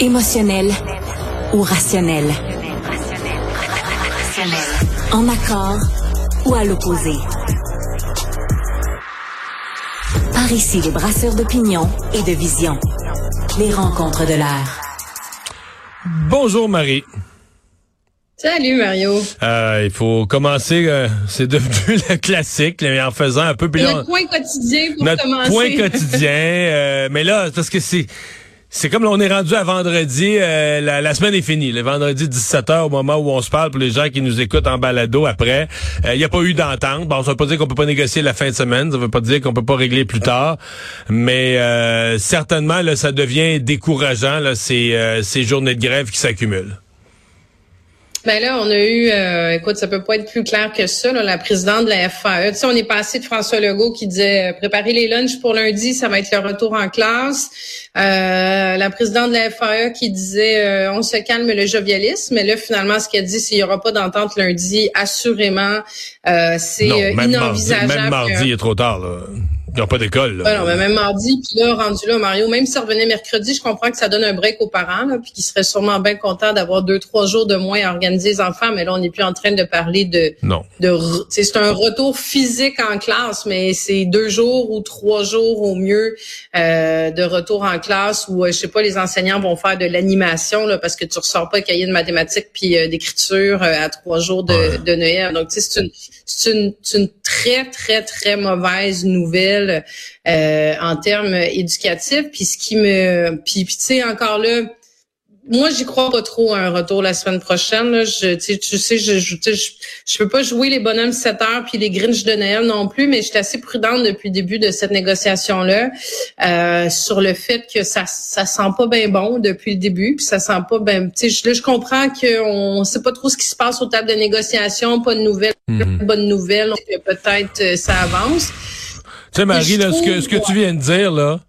Émotionnel ou rationnel? En accord ou à l'opposé? Par ici, les brasseurs d'opinion et de vision. Les rencontres de l'air. Bonjour Marie. Salut Mario. Euh, il faut commencer, euh, c'est devenu le classique, mais en faisant un peu... Notre point quotidien pour notre commencer. point quotidien. euh, mais là, parce que c'est... C'est comme là, on est rendu à vendredi, euh, la, semaine est finie. Le vendredi 17h au moment où on se parle pour les gens qui nous écoutent en balado après. Il n'y a pas eu d'entente. Bon, ça veut pas dire qu'on peut pas négocier la fin de semaine. Ça veut pas dire qu'on peut pas régler plus tard. Mais euh, certainement, là, ça devient décourageant, ces, euh, ces journées de grève qui s'accumulent. Ben là, on a eu, euh, écoute, ça peut pas être plus clair que ça. Là, la présidente de la FAE, tu sais, on est passé de François Legault qui disait euh, préparer les lunchs pour lundi, ça va être le retour en classe. Euh, la présidente de la FAE qui disait euh, on se calme le jovialisme. Mais là, finalement, ce qu'elle dit, c'est qu'il y aura pas d'entente lundi. Assurément, euh, c'est Non, euh, inenvisageable. Mardi, même mardi, il est trop tard. Là. Ils n'ont pas d'école. là. Ouais, non, mais même mardi, puis là, rendu là, Mario, même si ça revenait mercredi, je comprends que ça donne un break aux parents, là, puis qu'ils seraient sûrement bien contents d'avoir deux, trois jours de moins à organiser les enfants, mais là, on n'est plus en train de parler de... Non. de c'est un retour physique en classe, mais c'est deux jours ou trois jours au mieux euh, de retour en classe où, euh, je sais pas, les enseignants vont faire de l'animation, là, parce que tu ressors pas cahier de mathématiques puis euh, d'écriture euh, à trois jours de, Ouais. de Noël. Donc, tu sais, c'est une, c'est une, c'est une très, très, très mauvaise nouvelle euh, en termes éducatifs. Puis ce qui me, puis, puis tu sais encore là, moi j'y crois pas trop à un retour la semaine prochaine. Là. Je, tu sais, tu sais, je, je, je, je peux pas jouer les bonhommes 7 heures puis les Grinch de Noël non plus, mais je suis assez prudente depuis le début de cette négociation là euh, sur le fait que ça, ça sent pas bien bon depuis le début, puis ça sent pas bien. Tu sais, je- là je comprends qu'on sait pas trop ce qui se passe aux tables de négociation, pas de nouvelles, Mhm. bonnes nouvelles, peut-être euh, ça avance. Tu sais, Marie, là, ce que, ce que tu viens de dire, là,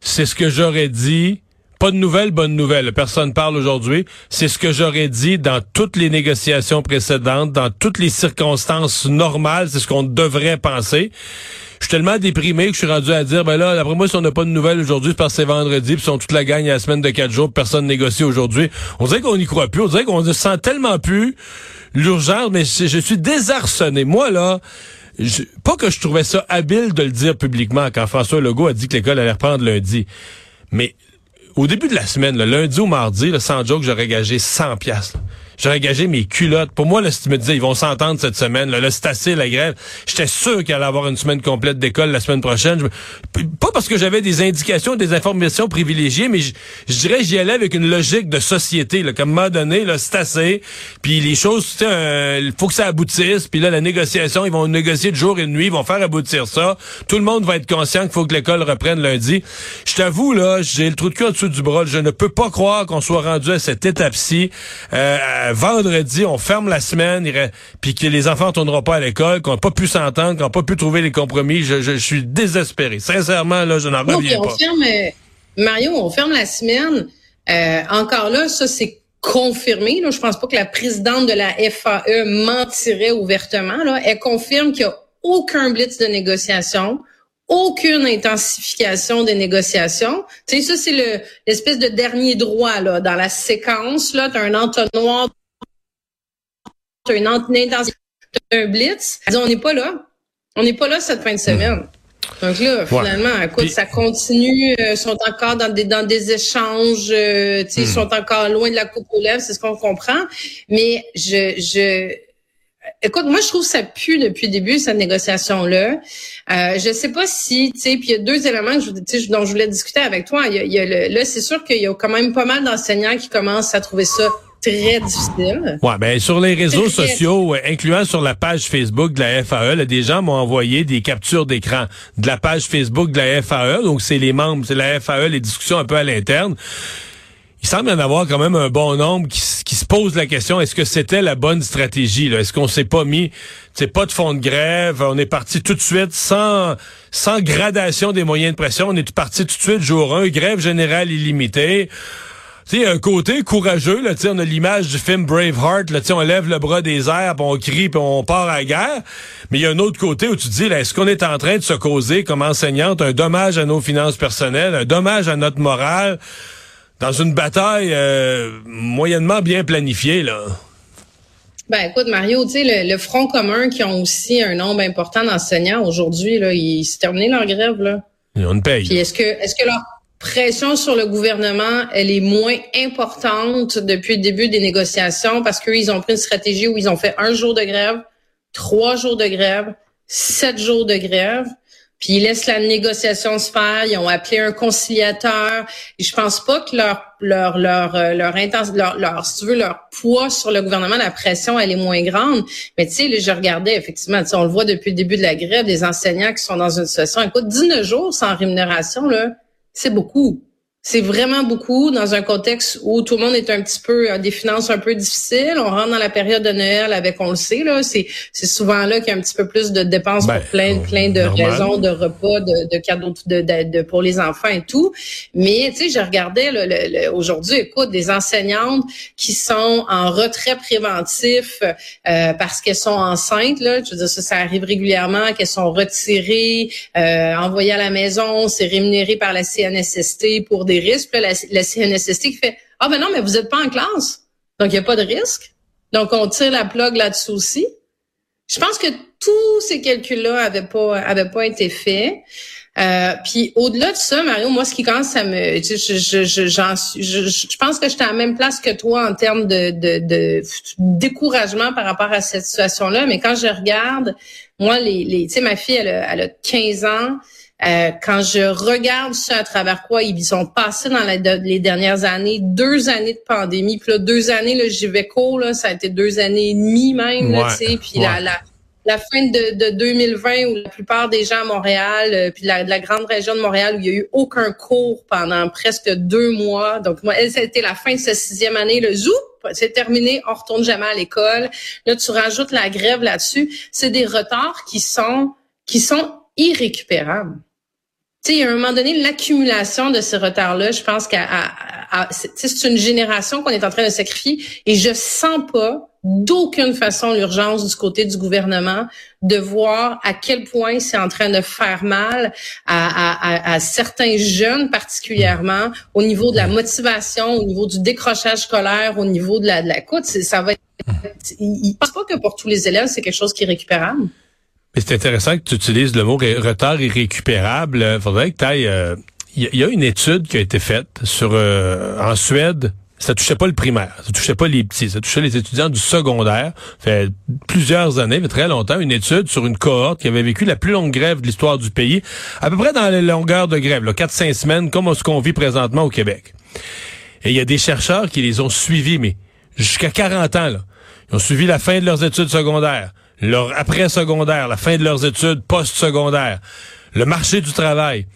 c'est ce que j'aurais dit. Pas de nouvelles, bonne nouvelle. Personne parle aujourd'hui. C'est ce que j'aurais dit dans toutes les négociations précédentes, dans toutes les circonstances normales. C'est ce qu'on devrait penser. Je suis tellement déprimé que je suis rendu à dire, ben là, d'après moi, si on n'a pas de nouvelles aujourd'hui, c'est parce que c'est vendredi, puis si on toute la gagne à la semaine de quatre jours, personne négocie aujourd'hui. On dirait qu'on n'y croit plus. On dirait qu'on ne sent tellement plus l'urgence, mais je suis désarçonné. Moi, là, je- pas que je trouvais ça habile de le dire publiquement quand François Legault a dit que l'école allait reprendre lundi. Mais au début de la semaine, là, lundi ou mardi, là, sans joke, j'aurais gagé 100 piastres. J'aurais gagé mes culottes. Pour moi, là, si tu me disais, ils vont s'entendre cette semaine, là, là c'est assez la grève. J'étais sûr qu'il allait avoir une semaine complète d'école la semaine prochaine. Je Pas parce que j'avais des indications, des informations privilégiées, mais je dirais j'y allais avec une logique de société. Là, comme moment donné, là, c'est assez. Puis les choses, il faut que ça aboutisse. Puis là, la négociation, ils vont négocier de jour et de nuit, ils vont faire aboutir ça. Tout le monde va être conscient qu'il faut que l'école reprenne lundi. Je t'avoue, là, j'ai le trou de cul en dessous du bras. Je ne peux pas croire qu'on soit rendu à cette étape-ci. Euh, vendredi, on ferme la semaine, puis que les enfants ne tourneront pas à l'école, qu'on n'a pas pu s'entendre, qu'on n'a pas pu trouver les compromis. Je, je- je suis désespéré. Sincèrement, là, je n'en reviens on pas. ferme, euh, Mario, on ferme la semaine. Euh, encore là, ça c'est confirmé. Là. Je pense pas que la présidente de la FAE mentirait ouvertement. Là. Elle confirme qu'il n'y a aucun blitz de négociation, aucune intensification des négociations. Tu sais, ça, c'est le l'espèce de dernier droit là, dans la séquence. Là, tu as un entonnoir, une, ent- une intensification, t'as un blitz. On n'est pas là. On n'est pas là cette fin de semaine. Donc là, finalement, écoute, Puis- ça continue, euh, sont encore dans des dans des échanges, euh, tu sais, ils Hmm. sont encore loin de la coupe aux lèvres, c'est ce qu'on comprend. Mais je je écoute, moi je trouve que ça pue depuis le début cette négociation là. Euh, je sais pas si, tu sais, puis il y a deux éléments que je, dont je voulais discuter avec toi. Il y a, il y a le- là, c'est sûr qu'il y a quand même pas mal d'enseignants qui commencent à trouver ça très difficile. Ouais, ben sur les réseaux sociaux, euh, incluant sur la page Facebook de la FAE, là, des gens m'ont envoyé des captures d'écran de la page Facebook de la FAE. Donc c'est les membres, c'est la FAE, les discussions un peu à l'interne. Il semble y en avoir quand même un bon nombre qui, qui se posent la question est-ce que c'était la bonne stratégie Est-ce qu'on s'est pas mis, c'est pas de fond de grève, on est parti tout de suite sans sans gradation des moyens de pression, on est parti tout de suite jour 1, grève générale illimitée. Tu sais, il y a un côté courageux, là, tu sais, on a l'image du film Braveheart, là, tu sais, on lève le bras des airs, on crie, puis on part à la guerre. Mais il y a un autre côté où tu te dis, là, est-ce qu'on est en train de se causer, comme enseignante, un dommage à nos finances personnelles, un dommage à notre morale, dans une bataille moyennement bien planifiée, là. Ben écoute, Mario, tu sais, le, Front commun qui ont aussi un nombre important d'enseignants aujourd'hui, là, ils se terminé leur grève, là. Ils ont une paye. Puis est-ce que est-ce que leur pression sur le gouvernement, elle est moins importante depuis le début des négociations parce qu'ils ont pris une stratégie où ils ont fait un jour de grève, trois jours de grève, sept jours de grève. Puis ils laissent la négociation se faire. Ils ont appelé un conciliateur. Et je pense pas que leur leur leur euh, leur intention, leur, leur si tu veux leur poids sur le gouvernement, la pression, elle est moins grande. Mais tu sais, je regardais effectivement, on le voit depuis le début de la grève, des enseignants qui sont dans une situation, écoute, 19 jours sans rémunération là, c'est beaucoup. C'est vraiment beaucoup dans un contexte où tout le monde est un petit peu a des finances un peu difficiles. On rentre dans la période de Noël avec, on le sait là, c'est c'est souvent là qu'il y a un petit peu plus de dépenses pour ben, plein plein de raisons, de repas, de, de cadeaux de, de, pour les enfants et tout. Mais tu sais, je regardais le, aujourd'hui, écoute, des enseignantes qui sont en retrait préventif euh, parce qu'elles sont enceintes là. Je veux dire, ça, ça arrive régulièrement qu'elles sont retirées, euh, envoyées à la maison, c'est rémunéré par la CNSST pour des des risques. Puis la, la qui fait Ah ben non, mais vous n'êtes pas en classe. Donc, il n'y a pas de risque. Donc, on tire la plug là-dessus aussi. Je pense que tous ces calculs-là avaient pas avaient pas été faits. Euh, puis au-delà de ça, Mario, moi, ce qui commence à me, je, je, pense que j'étais à la même place que toi en termes de découragement par rapport à cette situation-là. Mais quand je regarde, moi, les, les tu sais, ma fille, elle a, elle a 15 ans. Euh, quand je regarde ça à travers quoi ils ont passé dans les dernières années, deux années de pandémie, puis là, deux années, là, j'y vais court, là, ça a été deux années et demie même, tu sais, puis la, la, la fin de, de, 2020 où la plupart des gens à Montréal, euh, puis la, la grande région de Montréal où il y a eu aucun cours pendant presque deux mois. Donc moi, ça a été la fin de sa sixième année. Le zou, c'est terminé, on retourne jamais à l'école. Là, tu rajoutes la grève là-dessus. C'est des retards qui sont qui sont irrécupérables tu sais, à un moment donné, l'accumulation de ce retard-là, je pense qu'à c'est une génération qu'on est en train de sacrifier et je sens pas d'aucune façon l'urgence du côté du gouvernement de voir à quel point c'est en train de faire mal à, à, certains jeunes particulièrement au niveau de la motivation, au niveau du décrochage scolaire, au niveau de la, de la coûte. Ça va être, pense pas que pour tous les élèves, c'est quelque chose qui est récupérable. Mais c'est intéressant que tu utilises le mot retard irrécupérable. Il faudrait que tu ailles... Euh, il y, a une étude qui a été faite sur euh, en Suède. Ça touchait pas le primaire, ça touchait pas les petits, ça touchait les étudiants du secondaire. fait plusieurs années, mais très longtemps, une étude sur une cohorte qui avait vécu la plus longue grève de l'histoire du pays, à peu près dans les longueurs de grève, 4-5 semaines, comme ce qu'on vit présentement au Québec. Et il y a des chercheurs qui les ont suivis, mais jusqu'à 40 ans, là. Ils ont suivi la fin de leurs études secondaires, leur après-secondaire, la fin de leurs études post-secondaires, le marché du travail.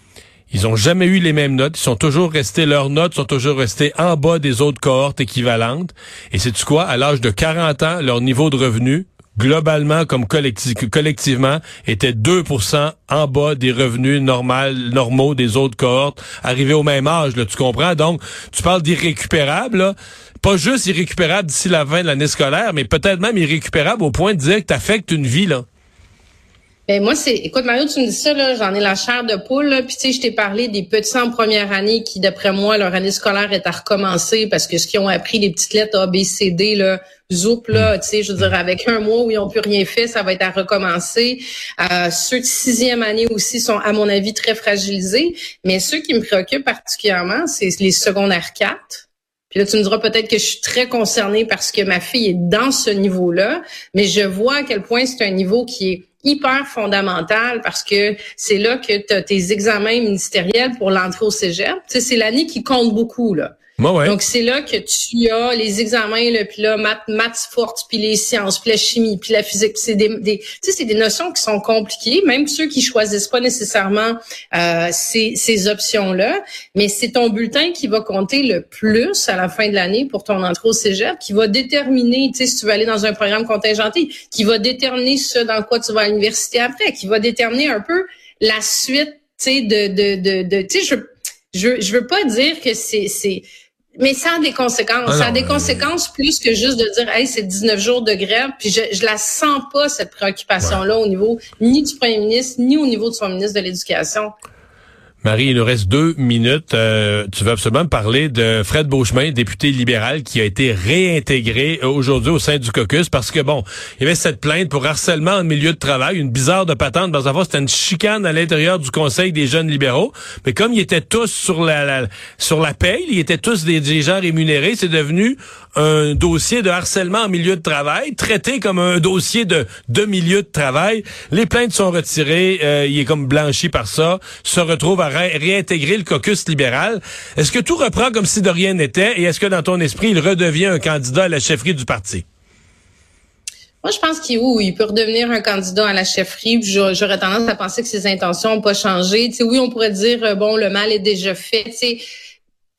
Ils ont jamais eu les mêmes notes. Ils sont toujours restés, leurs notes sont toujours restées en bas des autres cohortes équivalentes. Et c'est quoi? À l'âge de 40 ans, leur niveau de revenu, globalement comme collectivement, était 2% en bas des revenus normaux, des autres cohortes, arrivés au même âge, là, tu comprends? Donc, tu parles d'irrécupérable, pas juste irrécupérable d'ici la fin de l'année scolaire, mais peut-être même irrécupérable au point de dire que tu une vie, là. Ben moi c'est écoute Mario tu me dis ça là j'en ai la chair de poule là puis tu sais je t'ai parlé des petits en première année qui d'après moi leur année scolaire est à recommencer parce que ce qu'ils ont appris les petites lettres A B C D là zoup là mm. tu sais je veux dire avec un mois où ils ont plus rien fait ça va être à recommencer euh, ceux de sixième année aussi sont à mon avis très fragilisés mais ceux qui me préoccupent particulièrement c'est les secondaires 4 puis là, tu me diras peut-être que je suis très concernée parce que ma fille est dans ce niveau-là, mais je vois à quel point c'est un niveau qui est hyper fondamental parce que c'est là que tu as tes examens ministériels pour l'entrée au cégep. C'est l'année qui compte beaucoup, là. Donc, c'est là que tu as les examens, là, puis là, maths, maths fortes, puis les sciences, puis la chimie, puis la physique. C'est des, des c'est des notions qui sont compliquées, même ceux qui choisissent pas nécessairement euh, ces, ces options-là. Mais c'est ton bulletin qui va compter le plus à la fin de l'année pour ton entrée au cégep, qui va déterminer, tu sais, si tu veux aller dans un programme contingenté, qui va déterminer ce dans quoi tu vas à l'université après, qui va déterminer un peu la suite, tu sais, de, de, de, de tu sais, je, je, je veux pas dire que c'est mais ça a des conséquences. Ah ça a des conséquences plus que juste de dire, hey, c'est 19 jours de grève. Puis je, je la sens pas, cette préoccupation-là, au niveau ni du premier ministre, ni au niveau de son ministre de l'Éducation. Marie, il nous reste deux minutes. Euh, tu veux absolument me parler de Fred Beauchemin, député libéral, qui a été réintégré aujourd'hui au sein du caucus parce que, bon, il y avait cette plainte pour harcèlement en milieu de travail, une bizarre de patente. Dans un c'était une chicane à l'intérieur du Conseil des jeunes libéraux. Mais comme ils étaient tous sur la, sur la paye, ils étaient tous des, gens rémunérés, c'est devenu un dossier de harcèlement en milieu de travail, traité comme un dossier de, de milieu de travail. Les plaintes sont retirées, euh, il est comme blanchi par ça, se retrouve à réintégrer le caucus libéral. Est-ce que tout reprend comme si de rien n'était? Et est-ce que dans ton esprit, il redevient un candidat à la chefferie du parti? Moi, je pense qu'il il peut redevenir un candidat à la chefferie. J'aurais tendance à penser que ses intentions n'ont pas changé. sais, oui, on pourrait dire euh, bon, le mal est déjà fait.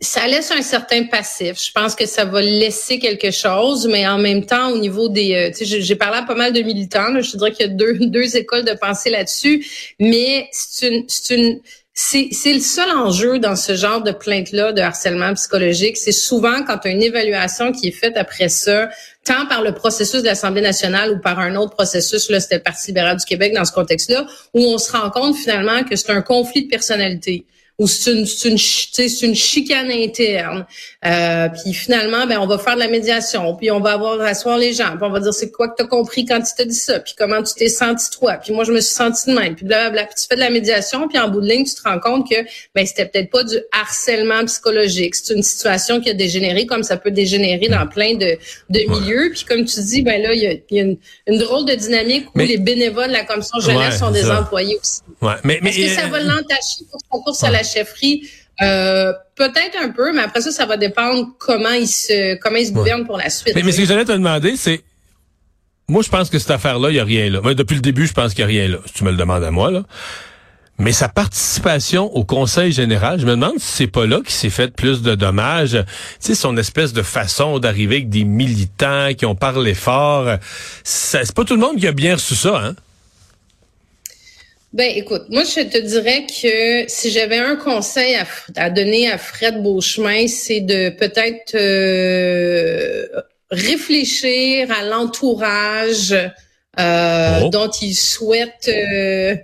ça laisse un certain passif. Je pense que ça va laisser quelque chose, mais en même temps, au niveau des, euh, tu sais, j'ai parlé à pas mal de militants. Je dirais qu'il y a deux, deux écoles de pensée là-dessus, mais c'est une, c'est une, c'est le seul enjeu dans ce genre de plainte-là de harcèlement psychologique. C'est souvent quand une évaluation qui est faite après ça, tant par le processus de l'Assemblée nationale ou par un autre processus, là, c'était le Parti libéral du Québec dans ce contexte-là, où on se rend compte finalement que c'est un conflit de personnalité ou c'est une, c'est une, une chicane interne. Euh, puis finalement, ben on va faire de la médiation, puis on va avoir rasseoir les gens, puis on va dire c'est quoi que tu as compris quand tu t'as dit ça, puis comment tu t'es senti toi, puis moi je me suis senti de même, puis blablabla. Puis tu fais de la médiation, puis en bout de ligne, tu te rends compte que ben c'était peut-être pas du harcèlement psychologique, c'est une situation qui a dégénéré comme ça peut dégénérer dans plein de, de milieux. Puis comme tu dis, ben là il y a, y a une, une, drôle de dynamique où les bénévoles de la commission jeunesse sont des employés aussi. Ouais. Mais, mais, Est-ce que ça va l'entacher pour son course à la chefferie? Euh, peut-être un peu, mais après ça, ça va dépendre comment il se comment il se gouverne pour la suite. Mais, ce que j'allais te demander, c'est moi, je pense que cette affaire-là, il n'y a rien là. Moi, depuis le début, je pense qu'il n'y a rien là. Si tu me le demandes à moi, là. Mais sa participation au Conseil général, je me demande si c'est pas là qu'il s'est fait plus de dommages. Tu sais, son espèce de façon d'arriver avec des militants qui ont parlé fort. C'est pas tout le monde qui a bien reçu ça, hein? Ben, écoute, moi, je te dirais que si j'avais un conseil à, donner à Fred Beauchemin, c'est de peut-être euh, réfléchir à l'entourage euh, oh. dont il souhaite, euh,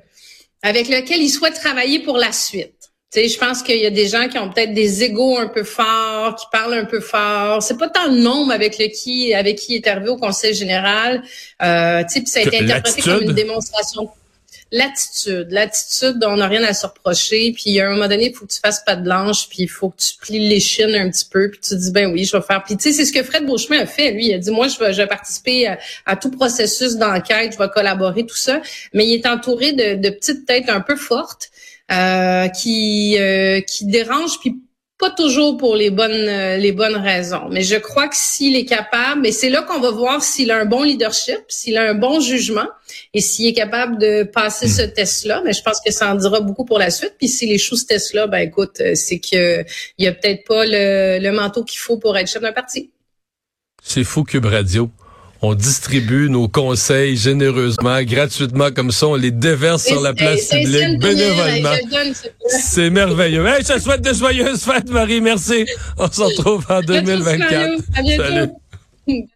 avec lequel il souhaite travailler pour la suite. Tu sais, je pense qu'il y a des gens qui ont peut-être des égaux un peu forts, qui parlent un peu fort. C'est pas tant le nombre avec le qui, avec qui il est arrivé au Conseil général. Euh, tu sais, ça a été interprété comme une démonstration l'attitude, l'attitude dont on n'a rien à se reprocher. Puis à un moment donné, il faut que tu fasses pas de blanche, puis il faut que tu plies les chines un petit peu, puis tu dis ben oui, je vais faire. Puis tu sais, c'est ce que Fred Beauchemin a fait. Lui, il a dit moi, je vais, je vais participer à, tout processus d'enquête, je vais collaborer tout ça. Mais il est entouré de, de petites têtes un peu fortes euh, qui euh, qui dérangent puis pas toujours pour les bonnes euh, les bonnes raisons, mais je crois que s'il est capable, et c'est là qu'on va voir s'il a un bon leadership, s'il a un bon jugement et s'il est capable de passer ce hmm. test-là, mais je pense que ça en dira beaucoup pour la suite. Puis s'il échoue ce test-là, ben écoute, euh, c'est que il y a peut-être pas le, le manteau qu'il faut pour être chef d'un parti. C'est fou Cube Radio on distribue nos conseils généreusement, gratuitement, comme ça, on les déverse sur la place publique bénévolement. C'est merveilleux. Hey, je te souhaite de joyeuses fêtes, Marie. Merci. On se retrouve en 2024. Salut.